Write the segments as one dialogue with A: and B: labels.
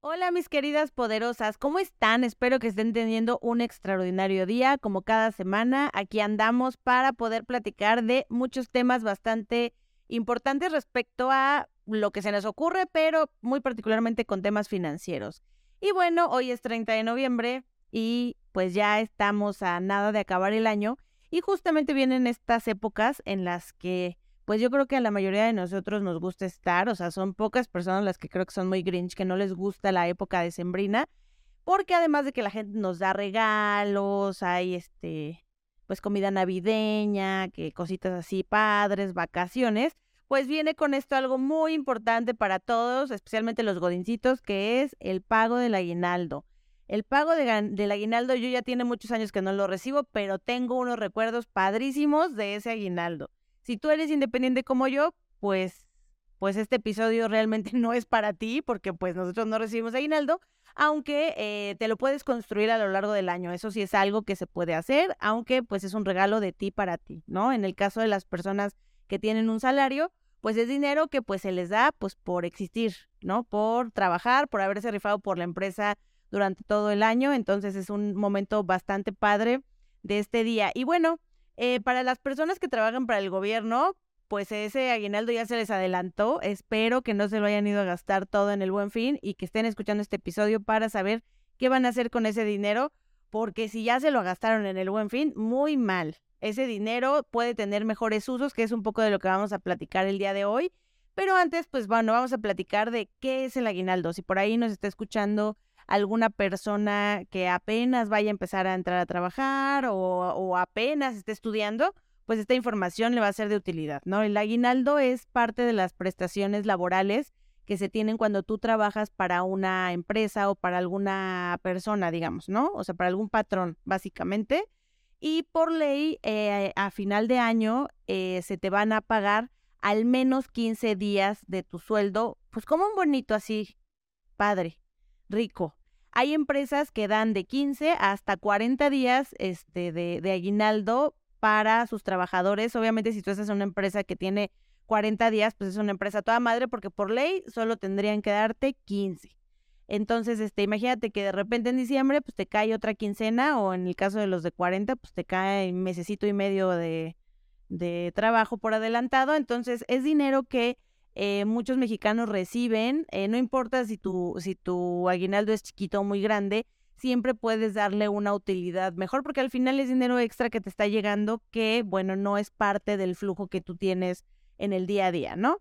A: Hola mis queridas poderosas, ¿cómo están? Espero que estén teniendo un extraordinario día. Como cada semana, aquí andamos para poder platicar de muchos temas bastante importantes respecto a lo que se nos ocurre, pero muy particularmente con temas financieros. Y bueno, hoy es 30 de noviembre y pues ya estamos a nada de acabar el año y justamente vienen estas épocas en las que pues yo creo que a la mayoría de nosotros nos gusta estar, o sea, son pocas personas las que creo que son muy grinch, que no les gusta la época de sembrina, porque además de que la gente nos da regalos, hay este, pues comida navideña, que cositas así padres, vacaciones, pues viene con esto algo muy importante para todos, especialmente los godincitos, que es el pago del aguinaldo. El pago del aguinaldo yo ya tiene muchos años que no lo recibo, pero tengo unos recuerdos padrísimos de ese aguinaldo. Si tú eres independiente como yo, pues, pues este episodio realmente no es para ti porque pues nosotros no recibimos aguinaldo, aunque eh, te lo puedes construir a lo largo del año. Eso sí es algo que se puede hacer, aunque pues es un regalo de ti para ti, ¿no? En el caso de las personas que tienen un salario, pues es dinero que pues se les da pues por existir, ¿no? Por trabajar, por haberse rifado por la empresa durante todo el año. Entonces es un momento bastante padre de este día. Y bueno, eh, para las personas que trabajan para el gobierno, pues ese aguinaldo ya se les adelantó. Espero que no se lo hayan ido a gastar todo en el buen fin y que estén escuchando este episodio para saber qué van a hacer con ese dinero, porque si ya se lo gastaron en el buen fin, muy mal. Ese dinero puede tener mejores usos, que es un poco de lo que vamos a platicar el día de hoy. Pero antes, pues bueno, vamos a platicar de qué es el aguinaldo. Si por ahí nos está escuchando alguna persona que apenas vaya a empezar a entrar a trabajar o, apenas esté estudiando, pues esta información le va a ser de utilidad, ¿no? El aguinaldo es parte de las prestaciones laborales que se tienen cuando tú trabajas para una empresa o para alguna persona, digamos, ¿no? O sea, para algún patrón, básicamente. Y por ley, eh, a final de año, eh, se te van a pagar al menos 15 días de tu sueldo, pues como un bonito así, padre, rico. Hay empresas que dan de 15 hasta 40 días este, de, de aguinaldo para sus trabajadores. Obviamente, si tú estás en una empresa que tiene 40 días, pues es una empresa toda madre porque por ley solo tendrían que darte 15. Entonces, este, imagínate que de repente en diciembre pues te cae otra quincena o en el caso de los de 40 pues te cae un mesecito y medio de, de trabajo por adelantado. Entonces, es dinero que eh, muchos mexicanos reciben, eh, no importa si tu, si tu aguinaldo es chiquito o muy grande, siempre puedes darle una utilidad mejor porque al final es dinero extra que te está llegando que, bueno, no es parte del flujo que tú tienes en el día a día, ¿no?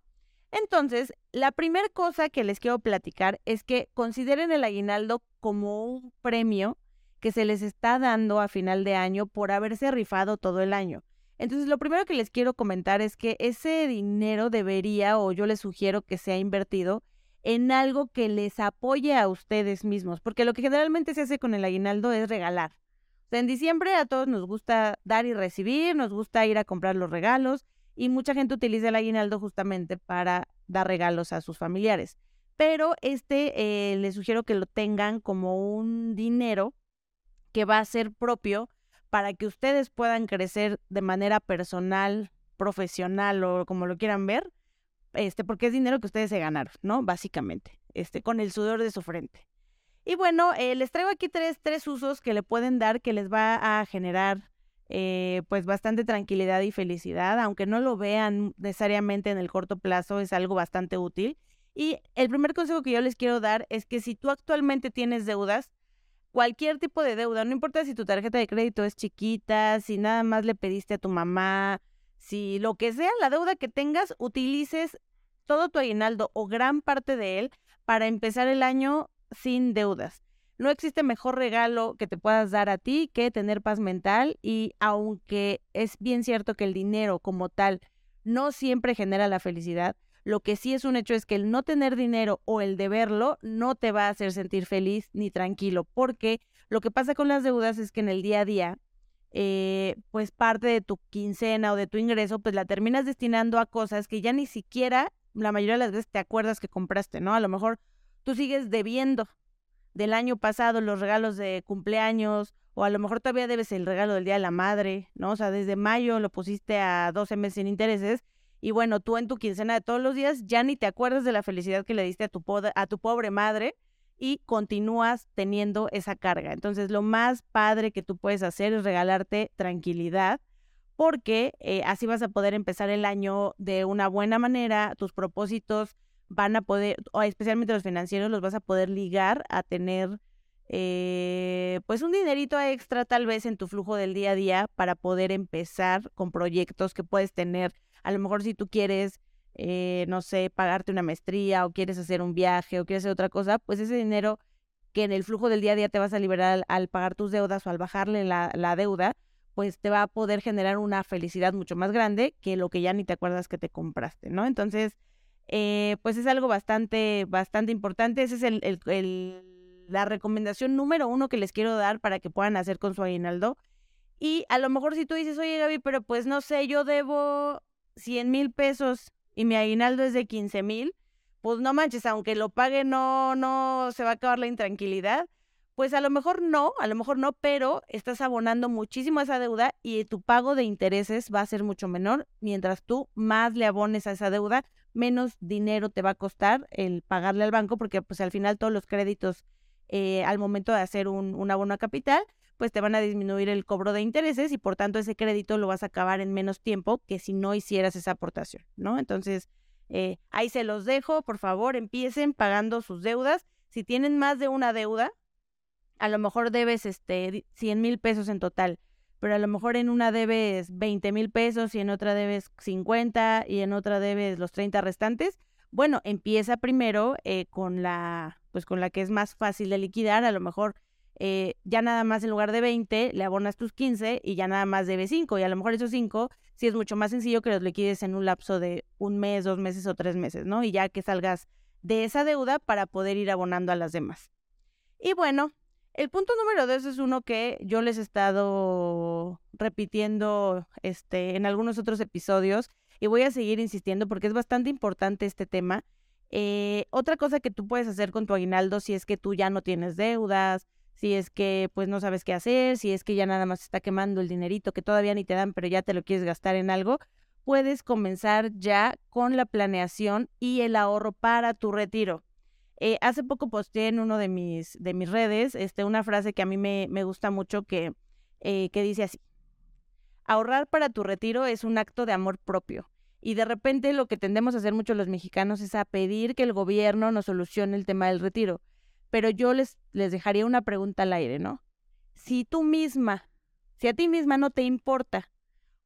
A: Entonces, la primera cosa que les quiero platicar es que consideren el aguinaldo como un premio que se les está dando a final de año por haberse rifado todo el año. Entonces, lo primero que les quiero comentar es que ese dinero debería, o yo les sugiero que sea invertido en algo que les apoye a ustedes mismos, porque lo que generalmente se hace con el aguinaldo es regalar. O sea, en diciembre a todos nos gusta dar y recibir, nos gusta ir a comprar los regalos y mucha gente utiliza el aguinaldo justamente para dar regalos a sus familiares. Pero este eh, les sugiero que lo tengan como un dinero que va a ser propio para que ustedes puedan crecer de manera personal, profesional o como lo quieran ver, este, porque es dinero que ustedes se ganaron, ¿no? Básicamente, este, con el sudor de su frente. Y bueno, eh, les traigo aquí tres, tres usos que le pueden dar que les va a generar eh, pues bastante tranquilidad y felicidad, aunque no lo vean necesariamente en el corto plazo, es algo bastante útil. Y el primer consejo que yo les quiero dar es que si tú actualmente tienes deudas, cualquier tipo de deuda, no importa si tu tarjeta de crédito es chiquita, si nada más le pediste a tu mamá, si lo que sea, la deuda que tengas, utilices todo tu aguinaldo o gran parte de él para empezar el año sin deudas. No existe mejor regalo que te puedas dar a ti que tener paz mental y aunque es bien cierto que el dinero como tal no siempre genera la felicidad, lo que sí es un hecho es que el no tener dinero o el deberlo no te va a hacer sentir feliz ni tranquilo, porque lo que pasa con las deudas es que en el día a día, eh, pues parte de tu quincena o de tu ingreso, pues la terminas destinando a cosas que ya ni siquiera la mayoría de las veces te acuerdas que compraste, ¿no? A lo mejor tú sigues debiendo del año pasado los regalos de cumpleaños o a lo mejor todavía debes el regalo del Día de la Madre, ¿no? O sea, desde mayo lo pusiste a 12 meses sin intereses y bueno, tú en tu quincena de todos los días ya ni te acuerdas de la felicidad que le diste a tu, a tu pobre madre y continúas teniendo esa carga. Entonces, lo más padre que tú puedes hacer es regalarte tranquilidad porque eh, así vas a poder empezar el año de una buena manera, tus propósitos van a poder, o especialmente los financieros, los vas a poder ligar a tener eh, pues un dinerito extra tal vez en tu flujo del día a día para poder empezar con proyectos que puedes tener. A lo mejor si tú quieres, eh, no sé, pagarte una maestría o quieres hacer un viaje o quieres hacer otra cosa, pues ese dinero que en el flujo del día a día te vas a liberar al, pagar tus deudas o al bajarle la, la deuda, pues te va a poder generar una felicidad mucho más grande que lo que ya ni te acuerdas que te compraste, ¿no? Entonces, eh, pues es algo bastante, bastante importante. Esa es el, el, la recomendación número uno que les quiero dar para que puedan hacer con su aguinaldo. Y a lo mejor si tú dices, oye Gaby, pero pues no sé, yo debo 100 mil pesos y mi aguinaldo es de 15 mil, pues no manches, aunque lo pague no, no se va a acabar la intranquilidad. Pues a lo mejor no, a lo mejor no, pero estás abonando muchísimo a esa deuda y tu pago de intereses va a ser mucho menor. Mientras tú más le abones a esa deuda, menos dinero te va a costar el pagarle al banco, porque pues al final todos los créditos eh, al momento de hacer un, un abono a capital, pues te van a disminuir el cobro de intereses y por tanto ese crédito lo vas a acabar en menos tiempo que si no hicieras esa aportación, ¿no? Entonces, eh, ahí se los dejo, por favor, empiecen pagando sus deudas. Si tienen más de una deuda, a lo mejor debes este 100 mil pesos en total, pero a lo mejor en una debes 20 mil pesos y en otra debes 50 y en otra debes los 30 restantes. Bueno, empieza primero eh, con la, pues con la que es más fácil de liquidar, a lo mejor eh, ya nada más en lugar de 20 le abonas tus 15 y ya nada más debes 5 y a lo mejor esos 5 sí es mucho más sencillo que los liquides en un lapso de un mes, dos meses o tres meses, ¿no? Y ya que salgas de esa deuda para poder ir abonando a las demás. Y bueno, el punto número dos es uno que yo les he estado repitiendo este, en algunos otros episodios y voy a seguir insistiendo porque es bastante importante este tema. Eh, otra cosa que tú puedes hacer con tu aguinaldo si es que tú ya no tienes deudas, si es que pues no sabes qué hacer, si es que ya nada más está quemando el dinerito que todavía ni te dan pero ya te lo quieres gastar en algo, puedes comenzar ya con la planeación y el ahorro para tu retiro. Eh, hace poco posteé en uno de mis, de mis redes este, una frase que a mí me, me gusta mucho que, eh, que dice así. Ahorrar para tu retiro es un acto de amor propio. Y de repente lo que tendemos a hacer muchos los mexicanos es a pedir que el gobierno nos solucione el tema del retiro. Pero yo les, les dejaría una pregunta al aire, ¿no? Si tú misma, si a ti misma no te importa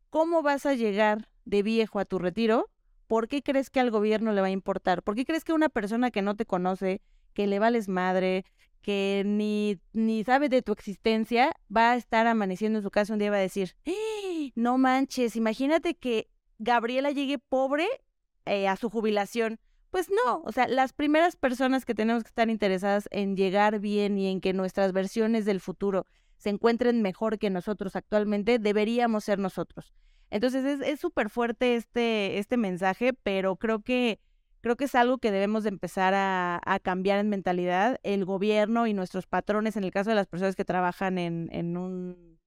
A: cómo vas a llegar de viejo a tu retiro, ¿por qué crees que al gobierno le va a importar? ¿Por qué crees que una persona que no te conoce, que le vales madre, que ni, ni sabe de tu existencia, va a estar amaneciendo en su casa un día y va a decir, ¡Eh! no manches, imagínate que Gabriela llegue pobre eh, a su jubilación. Pues no, o sea, las primeras personas que tenemos que estar interesadas en llegar bien y en que nuestras versiones del futuro se encuentren mejor que nosotros actualmente, deberíamos ser nosotros. Entonces es súper fuerte este, este mensaje, pero creo que, creo que es algo que debemos de empezar a, a, cambiar en mentalidad. El gobierno y nuestros patrones, en el caso de las personas que trabajan en, en, un,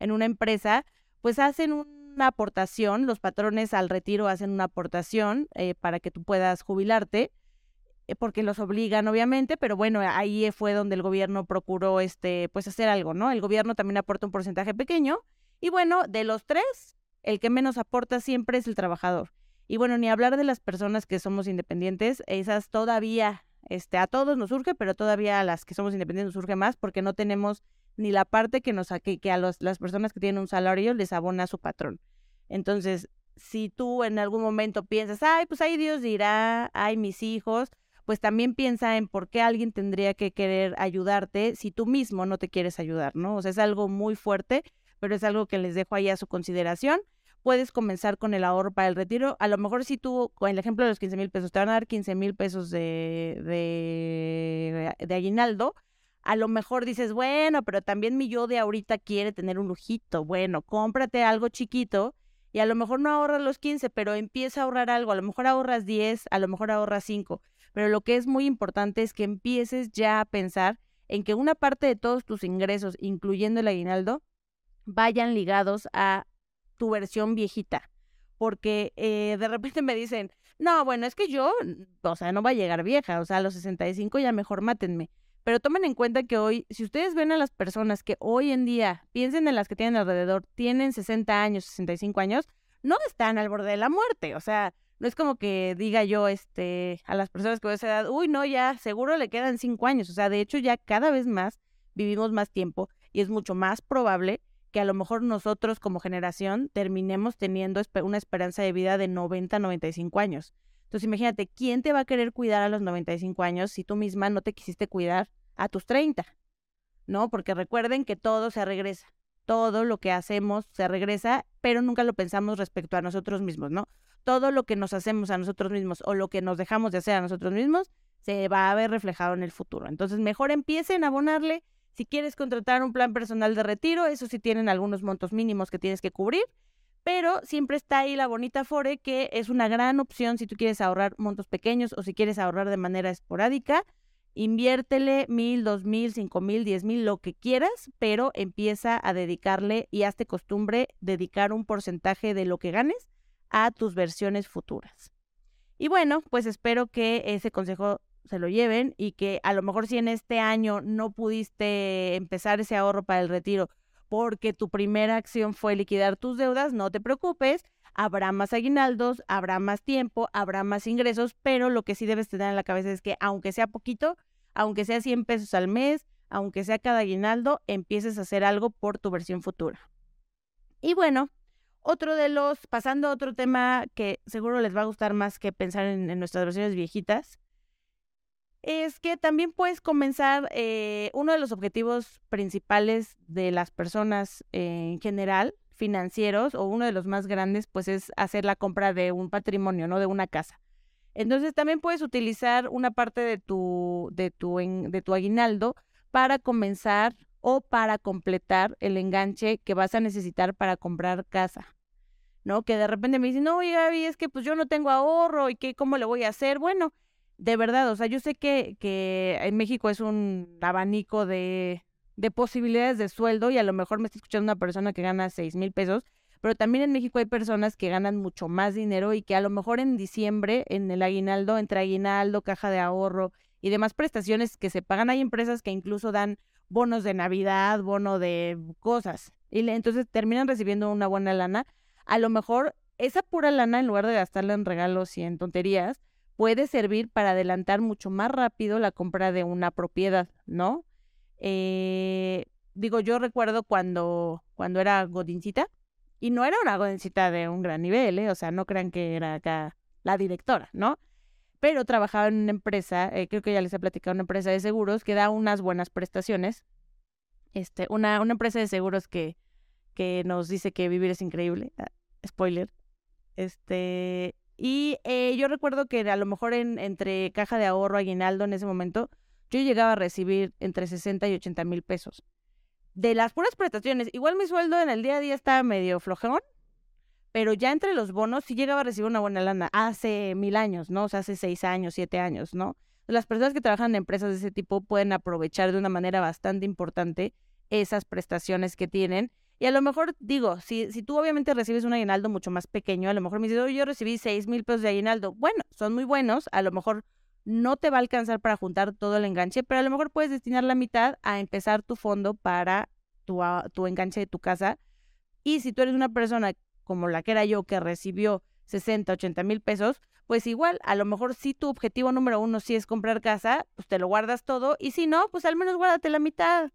A: en una empresa, pues hacen una aportación, los patrones al retiro hacen una aportación eh, para que tú puedas jubilarte eh, porque los obligan obviamente, pero bueno, ahí fue donde el gobierno procuró este pues hacer algo, ¿no? El gobierno también aporta un porcentaje pequeño y bueno, de los tres el que menos aporta siempre es el trabajador. Y bueno, ni hablar de las personas que somos independientes, esas todavía, este, a todos nos surge, pero todavía a las que somos independientes nos surge más porque no tenemos ni la parte que nos que, que a los, las personas que tienen un salario les abona a su patrón. Entonces, si tú en algún momento piensas, ay, pues ahí Dios dirá, ay, mis hijos, pues también piensa en por qué alguien tendría que querer ayudarte si tú mismo no te quieres ayudar, ¿no? O sea, es algo muy fuerte pero es algo que les dejo ahí a su consideración. Puedes comenzar con el ahorro para el retiro. A lo mejor si tú, con el ejemplo de los 15 mil pesos, te van a dar 15 mil pesos de, de, de aguinaldo, a lo mejor dices, bueno, pero también mi yo de ahorita quiere tener un lujito. Bueno, cómprate algo chiquito y a lo mejor no ahorras los 15, pero empieza a ahorrar algo. A lo mejor ahorras 10, a lo mejor ahorras 5. Pero lo que es muy importante es que empieces ya a pensar en que una parte de todos tus ingresos, incluyendo el aguinaldo, vayan ligados a tu versión viejita. porque eh, de repente me dicen, no, bueno, es que yo, o sea, no va a llegar vieja, o sea, a los 65 ya mejor mátenme. Pero tomen en cuenta que hoy, si ustedes ven a las personas que hoy en día, piensen en las que tienen alrededor, tienen 60 años, 65 años, no están al borde de la muerte. O sea, no es como que diga yo este, a las personas que de esa edad, uy, no, ya seguro le quedan 5 años. O sea, de hecho ya cada vez más vivimos más tiempo y es mucho más probable que a lo mejor nosotros como generación terminemos teniendo una esperanza de vida de 90, 95 años. Entonces imagínate, ¿quién te va a querer cuidar a los 95 años si tú misma no te quisiste cuidar a tus 30? ¿No? Porque recuerden que todo se regresa. Todo lo que hacemos se regresa, pero nunca lo pensamos respecto a nosotros mismos, ¿no? Todo lo que nos hacemos a nosotros mismos o lo que nos dejamos de hacer a nosotros mismos se va a ver reflejado en el futuro. Entonces, mejor empiecen a abonarle. Si quieres contratar un plan personal de retiro, eso sí tienen algunos montos mínimos que tienes que cubrir pero siempre está ahí la bonita Fore, que es una gran opción si tú quieres ahorrar montos pequeños o si quieres ahorrar de manera esporádica. Inviértele mil, dos mil, cinco mil, diez mil, lo que quieras, pero empieza a dedicarle y hazte costumbre dedicar un porcentaje de lo que ganes a tus versiones futuras. Y bueno, pues espero que ese consejo se lo lleven y que a lo mejor si en este año no pudiste empezar ese ahorro para el retiro porque tu primera acción fue liquidar tus deudas, no te preocupes, habrá más aguinaldos, habrá más tiempo, habrá más ingresos, pero lo que sí debes tener en la cabeza es que aunque sea poquito, aunque sea 100 pesos al mes, aunque sea cada aguinaldo, empieces a hacer algo por tu versión futura. Y bueno, otro de los, pasando a otro tema que seguro les va a gustar más que pensar en, en nuestras versiones viejitas, es que también puedes comenzar, eh, uno de los objetivos principales de las personas en general, financieros, o uno de los más grandes, pues es hacer la compra de un patrimonio, ¿no? De una casa. Entonces también puedes utilizar una parte de tu, de tu, de tu aguinaldo para comenzar o para completar el enganche que vas a necesitar para comprar casa. ¿No? Que de repente me dicen, no, oye Gaby, es que pues yo no tengo ahorro y que cómo le voy a hacer. Bueno, de verdad, o sea, yo sé que, que en México es un abanico de, de posibilidades de sueldo y a lo mejor me está escuchando una persona que gana seis mil pesos, pero también en México hay personas que ganan mucho más dinero y que a lo mejor en diciembre, en el aguinaldo, entre aguinaldo, caja de ahorro y demás prestaciones que se pagan, hay empresas que incluso dan bonos de Navidad, bono de cosas, y entonces terminan recibiendo una buena lana. A lo mejor esa pura lana, en lugar de gastarla en regalos y en tonterías, puede servir para adelantar mucho más rápido la compra de una propiedad, ¿no? Eh, digo, yo recuerdo cuando, cuando era godincita, y no era una godincita de un gran nivel, ¿eh? o sea, no crean que era acá la directora, ¿no? Pero trabajaba en una empresa, eh, creo que ya les he platicado, una empresa de seguros que da unas buenas prestaciones. Este, una, una empresa de seguros que, que nos dice que vivir es increíble. Ah, spoiler. Este, y eh, yo recuerdo que a lo mejor en, entre caja de ahorro, aguinaldo en ese momento, yo llegaba a recibir entre 60 y 80 mil pesos. De las puras prestaciones, igual mi sueldo en el día a día estaba medio flojón, pero ya entre los bonos sí llegaba a recibir una buena lana hace mil años, ¿no? O sea, hace seis años, siete años, ¿no? Las personas que trabajan en empresas de ese tipo pueden aprovechar de una manera bastante importante esas prestaciones que tienen y a lo mejor digo, si, si tú obviamente recibes un aguinaldo mucho más pequeño, a lo mejor me dices, yo recibí seis mil pesos de aguinaldo. Bueno, son muy buenos, a lo mejor no te va a alcanzar para juntar todo el enganche, pero a lo mejor puedes destinar la mitad a empezar tu fondo para tu, tu enganche de tu casa. Y si tú eres una persona como la que era yo, que recibió 60, 80 mil pesos, pues igual, a lo mejor si tu objetivo número uno sí es comprar casa, pues te lo guardas todo, y si no, pues al menos guárdate la mitad.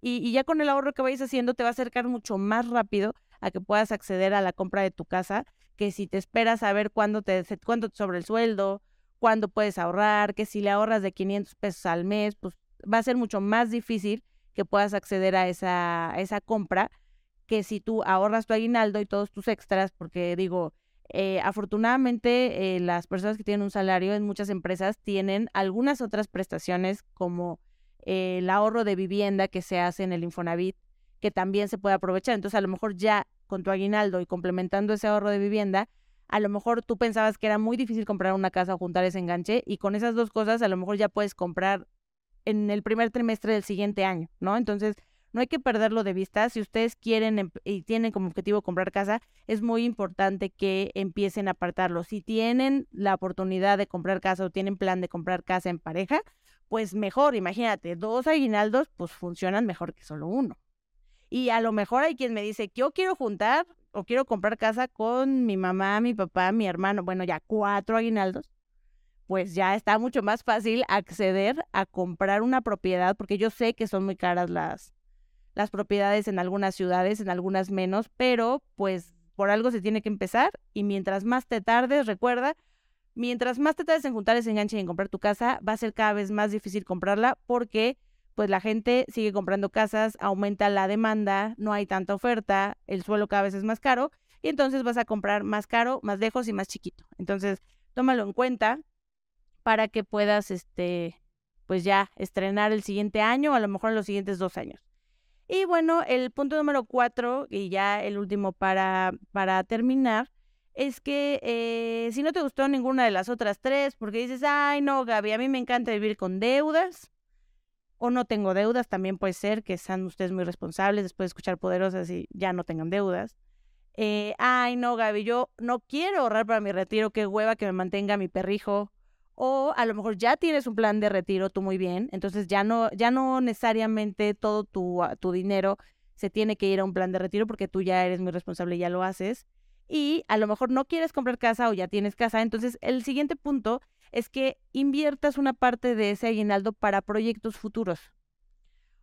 A: Y, ya con el ahorro que vayas haciendo te va a acercar mucho más rápido a que puedas acceder a la compra de tu casa que si te esperas a ver cuándo te, cuánto sobre el sueldo, cuándo puedes ahorrar, que si le ahorras de 500 pesos al mes, pues va a ser mucho más difícil que puedas acceder a esa, esa compra que si tú ahorras tu aguinaldo y todos tus extras, porque digo, eh, afortunadamente eh, las personas que tienen un salario en muchas empresas tienen algunas otras prestaciones como el ahorro de vivienda que se hace en el Infonavit, que también se puede aprovechar. Entonces, a lo mejor ya con tu aguinaldo y complementando ese ahorro de vivienda, a lo mejor tú pensabas que era muy difícil comprar una casa o juntar ese enganche y con esas dos cosas a lo mejor ya puedes comprar en el primer trimestre del siguiente año, ¿no? Entonces, no hay que perderlo de vista. Si ustedes quieren em, y tienen como objetivo comprar casa, es muy importante que empiecen a apartarlo. Si tienen la oportunidad de comprar casa o tienen plan de comprar casa en pareja, pues mejor, imagínate, dos aguinaldos pues funcionan mejor que solo uno. Y a lo mejor hay quien me dice, yo quiero juntar o quiero comprar casa con mi mamá, mi papá, mi hermano, bueno, ya cuatro aguinaldos pues ya está mucho más fácil acceder a comprar una propiedad, porque yo sé que son muy caras las, las propiedades en algunas ciudades, en algunas menos, pero pues por algo se tiene que empezar y mientras más te tardes, recuerda, mientras más te tardes en juntar ese enganche y en comprar tu casa, va a ser cada vez más difícil comprarla porque pues la gente sigue comprando casas, aumenta la demanda, no hay tanta oferta, el suelo cada vez es más caro y entonces vas a comprar más caro, más lejos y más chiquito. Entonces, tómalo en cuenta, para que puedas, este, pues ya estrenar el siguiente año o a lo mejor en los siguientes dos años. Y bueno, el punto número cuatro, y ya el último para, para terminar, es que eh, si no te gustó ninguna de las otras tres, porque dices, ay no, Gaby, a mí me encanta vivir con deudas, o no tengo deudas, también puede ser que sean ustedes muy responsables después de escuchar poderosas y ya no tengan deudas. Eh, ay no, Gaby, yo no quiero ahorrar para mi retiro, qué hueva que me mantenga mi perrijo o a lo mejor ya tienes un plan de retiro tú muy bien, entonces ya no, ya no necesariamente todo tu, ah, tu dinero se tiene que ir a un plan de retiro porque tú ya eres muy responsable y ya lo haces. Y a lo mejor no quieres comprar casa o ya tienes casa. Entonces, el siguiente punto es que inviertas una parte de ese aguinaldo para proyectos futuros.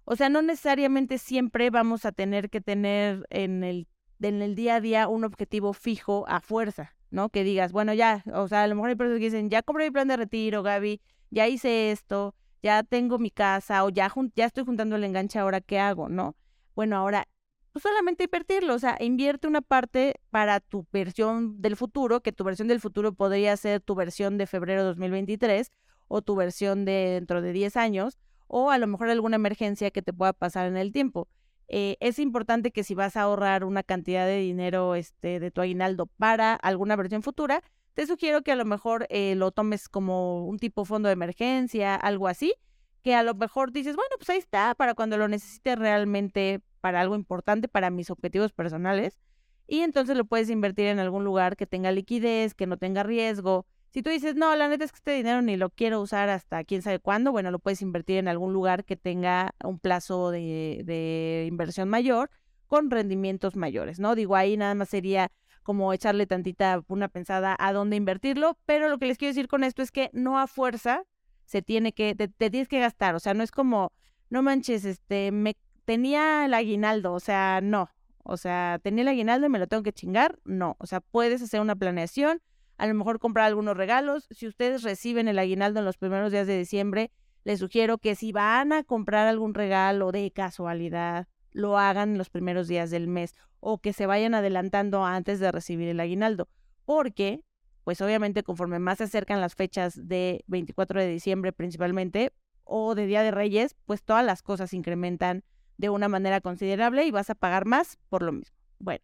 A: O sea, no necesariamente siempre vamos a tener que tener en el, en el día a día un objetivo fijo a fuerza. ¿no? Que digas, bueno, ya, o sea, a lo mejor hay personas que dicen, ya compré mi plan de retiro, Gaby, ya hice esto, ya tengo mi casa o ya, ya estoy juntando el enganche, ahora qué hago, ¿no? Bueno, ahora, pues solamente invertirlo, o sea, invierte una parte para tu versión del futuro, que tu versión del futuro podría ser tu versión de febrero 2023 o tu versión de dentro de 10 años, o a lo mejor alguna emergencia que te pueda pasar en el tiempo. Eh, es importante que si vas a ahorrar una cantidad de dinero este, de tu aguinaldo para alguna versión futura, te sugiero que a lo mejor eh, lo tomes como un tipo fondo de emergencia, algo así, que a lo mejor dices, bueno, pues ahí está, para cuando lo necesites realmente para algo importante, para mis objetivos personales, y entonces lo puedes invertir en algún lugar que tenga liquidez, que no tenga riesgo, si tú dices, no, la neta es que este dinero ni lo quiero usar hasta quién sabe cuándo, bueno, lo puedes invertir en algún lugar que tenga un plazo de, inversión mayor con rendimientos mayores, ¿no? Digo, ahí nada más sería como echarle tantita una pensada a dónde invertirlo, pero lo que les quiero decir con esto es que no a fuerza se tiene que, te, te tienes que gastar, o sea, no es como, no manches, este, me tenía el aguinaldo, o sea, no, o sea, tenía el aguinaldo y me lo tengo que chingar, no, o sea, puedes hacer una planeación, a lo mejor comprar algunos regalos. Si ustedes reciben el aguinaldo en los primeros días de diciembre, les sugiero que si van a comprar algún regalo de casualidad, lo hagan en los primeros días del mes o que se vayan adelantando antes de recibir el aguinaldo. Porque, pues obviamente conforme más se acercan las fechas de 24 de diciembre principalmente o de Día de Reyes, pues todas las cosas incrementan de una manera considerable y vas a pagar más por lo mismo. Bueno.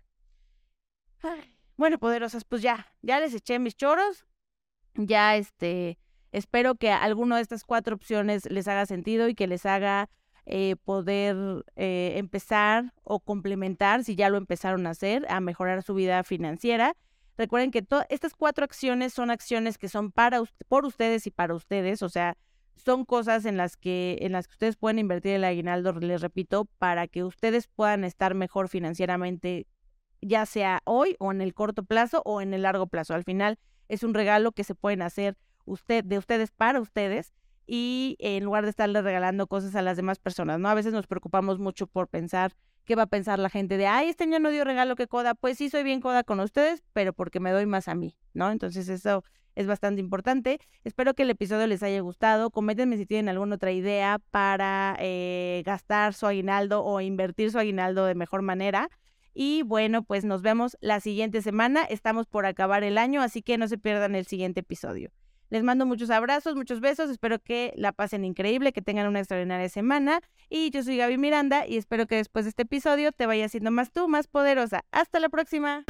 A: Bueno, poderosas, pues ya, ya les eché mis choros. Ya, este, espero que alguno de estas cuatro opciones les haga sentido y que les haga eh, poder eh, empezar o complementar, si ya lo empezaron a hacer, a mejorar su vida financiera. Recuerden que estas cuatro acciones son acciones que son para por ustedes y para ustedes, o sea, son cosas en las que en las que ustedes pueden invertir el aguinaldo, les repito, para que ustedes puedan estar mejor financieramente ya sea hoy o en el corto plazo o en el largo plazo. Al final es un regalo que se pueden hacer usted, de ustedes para ustedes y en lugar de estarle regalando cosas a las demás personas, ¿no? A veces nos preocupamos mucho por pensar qué va a pensar la gente de, ay, este año no dio regalo que coda. Pues sí, soy bien coda con ustedes, pero porque me doy más a mí, ¿no? Entonces eso es bastante importante. Espero que el episodio les haya gustado. Coméntenme si tienen alguna otra idea para eh, gastar su aguinaldo o invertir su aguinaldo de mejor manera. Y bueno, pues nos vemos la siguiente semana. Estamos por acabar el año, así que no se pierdan el siguiente episodio. Les mando muchos abrazos, muchos besos. Espero que la pasen increíble, que tengan una extraordinaria semana. Y yo soy Gaby Miranda y espero que después de este episodio te vaya siendo más tú, más poderosa. Hasta la próxima.